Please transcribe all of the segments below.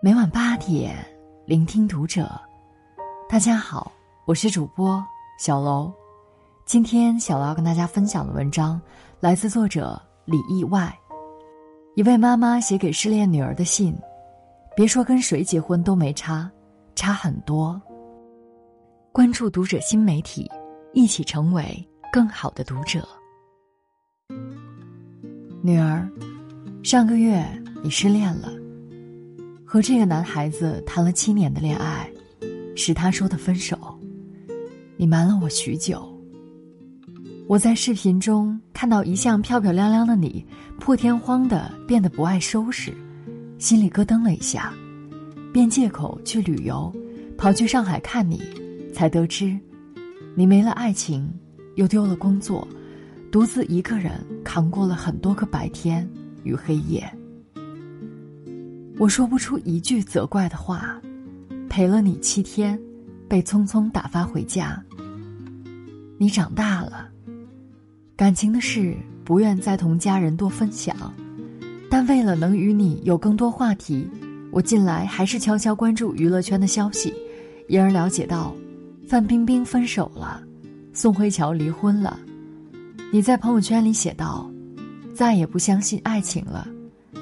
每晚八点，聆听读者。大家好，我是主播小楼。今天小楼要跟大家分享的文章来自作者李意外。一位妈妈写给失恋女儿的信，别说跟谁结婚都没差，差很多。关注读者新媒体，一起成为更好的读者。女儿，上个月你失恋了。和这个男孩子谈了七年的恋爱，是他说的分手。你瞒了我许久。我在视频中看到一向漂漂亮亮的你，破天荒的变得不爱收拾，心里咯噔了一下，便借口去旅游，跑去上海看你，才得知，你没了爱情，又丢了工作，独自一个人扛过了很多个白天与黑夜。我说不出一句责怪的话，陪了你七天，被匆匆打发回家。你长大了，感情的事不愿再同家人多分享，但为了能与你有更多话题，我近来还是悄悄关注娱乐圈的消息，因而了解到，范冰冰分手了，宋慧乔离婚了。你在朋友圈里写道：“再也不相信爱情了，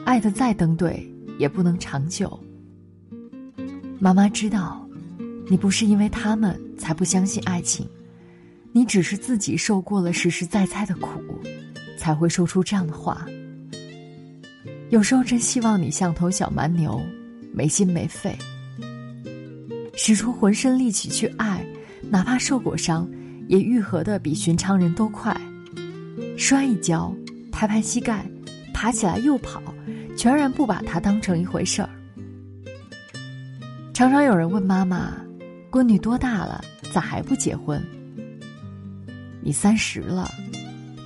爱的再登对。”也不能长久。妈妈知道，你不是因为他们才不相信爱情，你只是自己受过了实实在在的苦，才会说出这样的话。有时候真希望你像头小蛮牛，没心没肺，使出浑身力气去爱，哪怕受过伤，也愈合的比寻常人都快。摔一跤，拍拍膝盖，爬起来又跑。全然不把他当成一回事儿。常常有人问妈妈：“闺女多大了，咋还不结婚？”你三十了，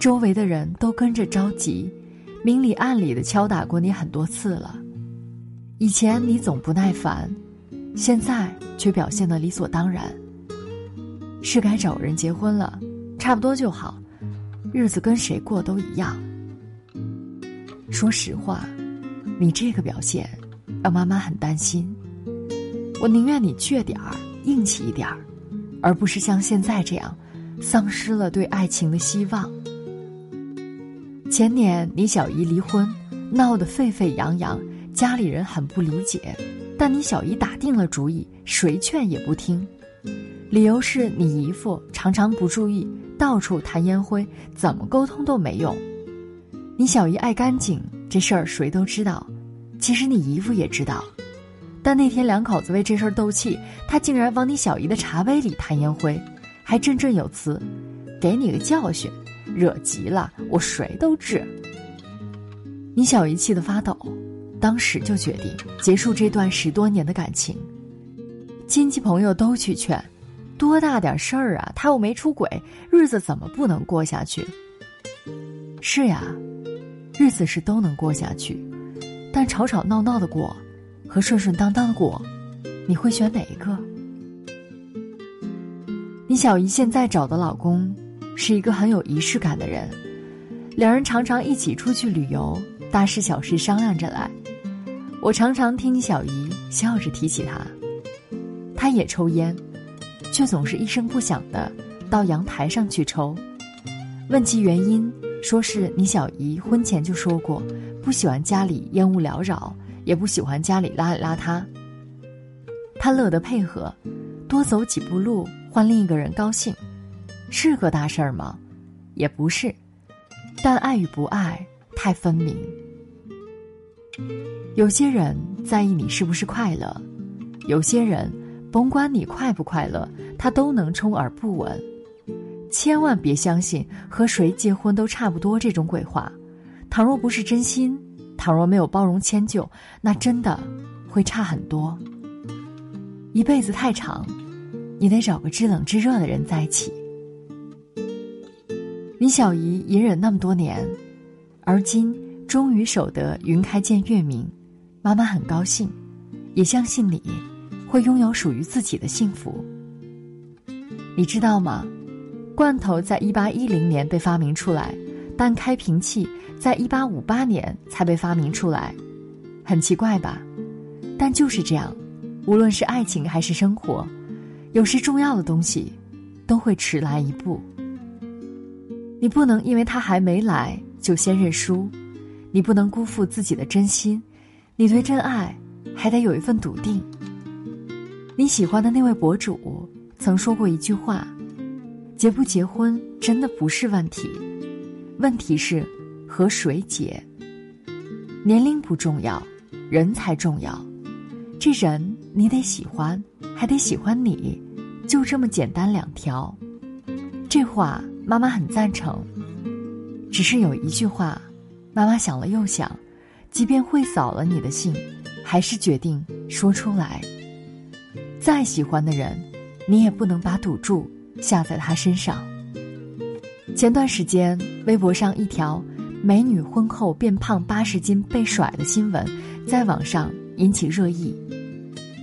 周围的人都跟着着急，明里暗里的敲打过你很多次了。以前你总不耐烦，现在却表现的理所当然。是该找人结婚了，差不多就好，日子跟谁过都一样。说实话。你这个表现，让妈妈很担心。我宁愿你倔点儿、硬气一点儿，而不是像现在这样，丧失了对爱情的希望。前年你小姨离婚，闹得沸沸扬扬，家里人很不理解，但你小姨打定了主意，谁劝也不听，理由是你姨父常常不注意，到处弹烟灰，怎么沟通都没用。你小姨爱干净。这事儿谁都知道，其实你姨夫也知道，但那天两口子为这事儿斗气，他竟然往你小姨的茶杯里弹烟灰，还振振有词：“给你个教训，惹急了我谁都治。”你小姨气得发抖，当时就决定结束这段十多年的感情。亲戚朋友都去劝：“多大点事儿啊，他又没出轨，日子怎么不能过下去？”是呀。日子是都能过下去，但吵吵闹闹的过，和顺顺当当的过，你会选哪一个？你小姨现在找的老公，是一个很有仪式感的人，两人常常一起出去旅游，大事小事商量着来。我常常听你小姨笑着提起他，他也抽烟，却总是一声不响的到阳台上去抽，问其原因。说是你小姨婚前就说过，不喜欢家里烟雾缭绕，也不喜欢家里邋里邋遢。他乐得配合，多走几步路换另一个人高兴，是个大事儿吗？也不是，但爱与不爱太分明。有些人在意你是不是快乐，有些人甭管你快不快乐，他都能充耳不闻。千万别相信和谁结婚都差不多这种鬼话，倘若不是真心，倘若没有包容迁就，那真的会差很多。一辈子太长，你得找个知冷知热的人在一起。你小姨隐忍那么多年，而今终于守得云开见月明，妈妈很高兴，也相信你会拥有属于自己的幸福。你知道吗？罐头在一八一零年被发明出来，但开瓶器在一八五八年才被发明出来，很奇怪吧？但就是这样，无论是爱情还是生活，有时重要的东西，都会迟来一步。你不能因为他还没来就先认输，你不能辜负自己的真心，你对真爱还得有一份笃定。你喜欢的那位博主曾说过一句话：“结不结婚真的不是问题，问题是和谁结。年龄不重要，人才重要。这人你得喜欢，还得喜欢你，就这么简单两条。”这话。妈妈很赞成，只是有一句话，妈妈想了又想，即便会扫了你的兴，还是决定说出来。再喜欢的人，你也不能把赌注下在他身上。前段时间，微博上一条美女婚后变胖八十斤被甩的新闻，在网上引起热议。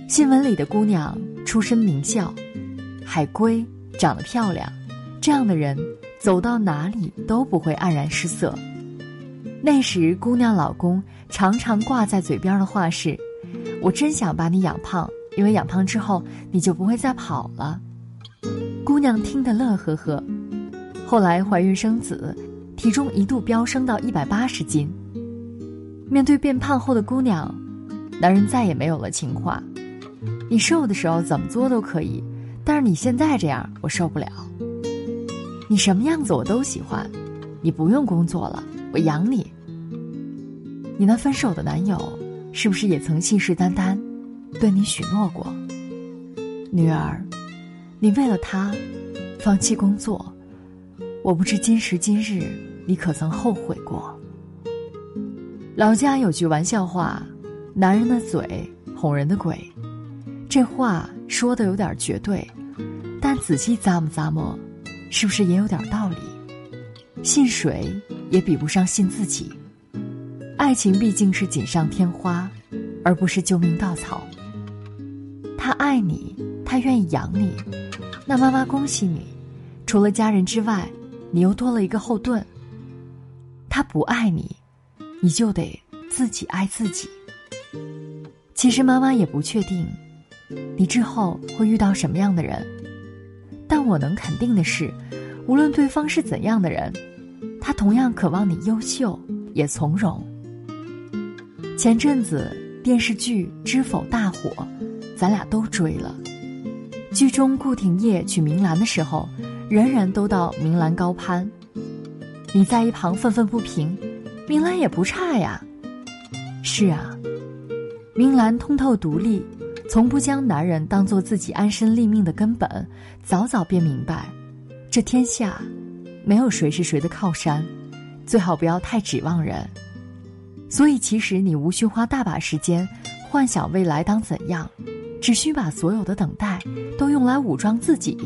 新闻里的姑娘出身名校，海归，长得漂亮。这样的人，走到哪里都不会黯然失色。那时，姑娘老公常常挂在嘴边的话是：“我真想把你养胖，因为养胖之后你就不会再跑了。”姑娘听得乐呵呵。后来怀孕生子，体重一度飙升到一百八十斤。面对变胖后的姑娘，男人再也没有了情话：“你瘦的时候怎么做都可以，但是你现在这样，我受不了。”你什么样子我都喜欢，你不用工作了，我养你。你那分手的男友是不是也曾信誓旦旦对你许诺过？女儿，你为了他放弃工作，我不知今时今日你可曾后悔过？老家有句玩笑话：“男人的嘴哄人的鬼。”这话说的有点绝对，但仔细咂摸咂摸。是不是也有点道理？信谁也比不上信自己。爱情毕竟是锦上添花，而不是救命稻草。他爱你，他愿意养你，那妈妈恭喜你，除了家人之外，你又多了一个后盾。他不爱你，你就得自己爱自己。其实妈妈也不确定，你之后会遇到什么样的人。但我能肯定的是，无论对方是怎样的人，他同样渴望你优秀，也从容。前阵子电视剧《知否》大火，咱俩都追了。剧中顾廷烨娶明兰的时候，人人都道明兰高攀，你在一旁愤愤不平，明兰也不差呀。是啊，明兰通透独立。从不将男人当做自己安身立命的根本，早早便明白，这天下没有谁是谁的靠山，最好不要太指望人。所以，其实你无需花大把时间幻想未来当怎样，只需把所有的等待都用来武装自己。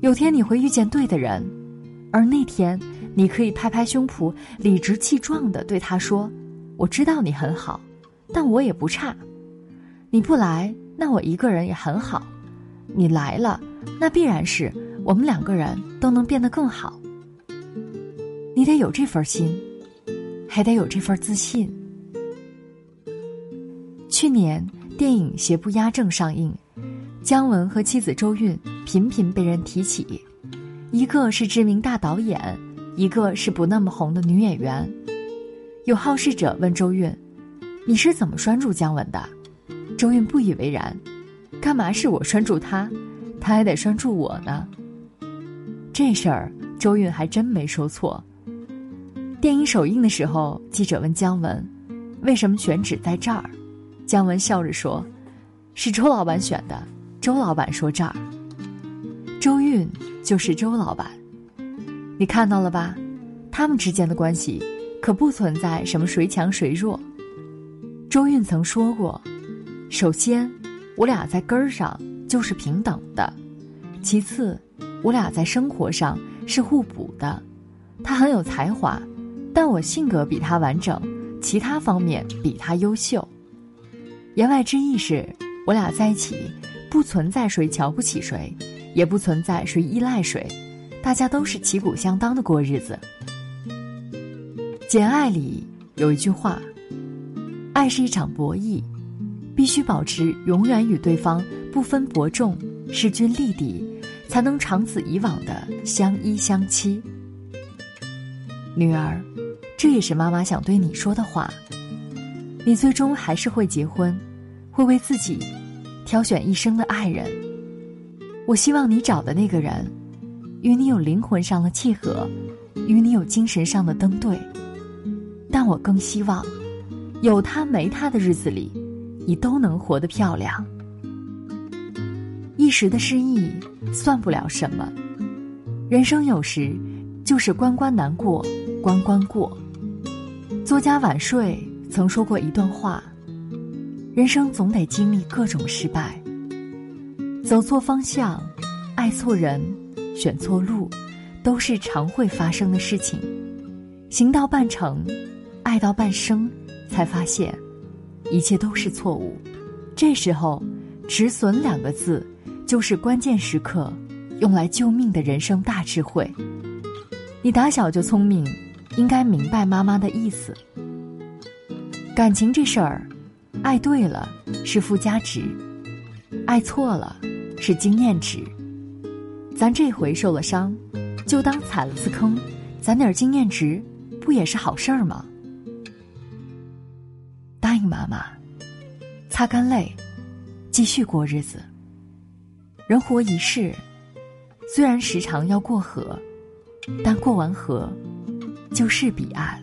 有天你会遇见对的人，而那天你可以拍拍胸脯，理直气壮的对他说：“我知道你很好，但我也不差。”你不来，那我一个人也很好；你来了，那必然是我们两个人都能变得更好。你得有这份心，还得有这份自信。去年电影《邪不压正》上映，姜文和妻子周韵频频被人提起，一个是知名大导演，一个是不那么红的女演员。有好事者问周韵：“你是怎么拴住姜文的？”周韵不以为然，干嘛是我拴住他，他还得拴住我呢？这事儿周韵还真没说错。电影首映的时候，记者问姜文：“为什么选址在这儿？”姜文笑着说：“是周老板选的。”周老板说：“这儿。”周韵就是周老板，你看到了吧？他们之间的关系可不存在什么谁强谁弱。周韵曾说过。首先，我俩在根儿上就是平等的；其次，我俩在生活上是互补的。他很有才华，但我性格比他完整，其他方面比他优秀。言外之意是，我俩在一起不存在谁瞧不起谁，也不存在谁依赖谁，大家都是旗鼓相当的过日子。《简爱》里有一句话：“爱是一场博弈。”必须保持永远与对方不分伯仲、势均力敌，才能长此以往的相依相期。女儿，这也是妈妈想对你说的话。你最终还是会结婚，会为自己挑选一生的爱人。我希望你找的那个人，与你有灵魂上的契合，与你有精神上的登对。但我更希望，有他没他的日子里，你都能活得漂亮。一时的失意算不了什么，人生有时就是关关难过关关过。作家晚睡曾说过一段话：人生总得经历各种失败，走错方向，爱错人，选错路，都是常会发生的事情。行到半程。爱到半生，才发现，一切都是错误。这时候，“止损”两个字，就是关键时刻用来救命的人生大智慧。你打小就聪明，应该明白妈妈的意思。感情这事儿，爱对了是附加值，爱错了是经验值。咱这回受了伤，就当踩了次坑，攒点经验值，不也是好事儿吗？答应妈妈，擦干泪，继续过日子。人活一世，虽然时常要过河，但过完河，就是彼岸。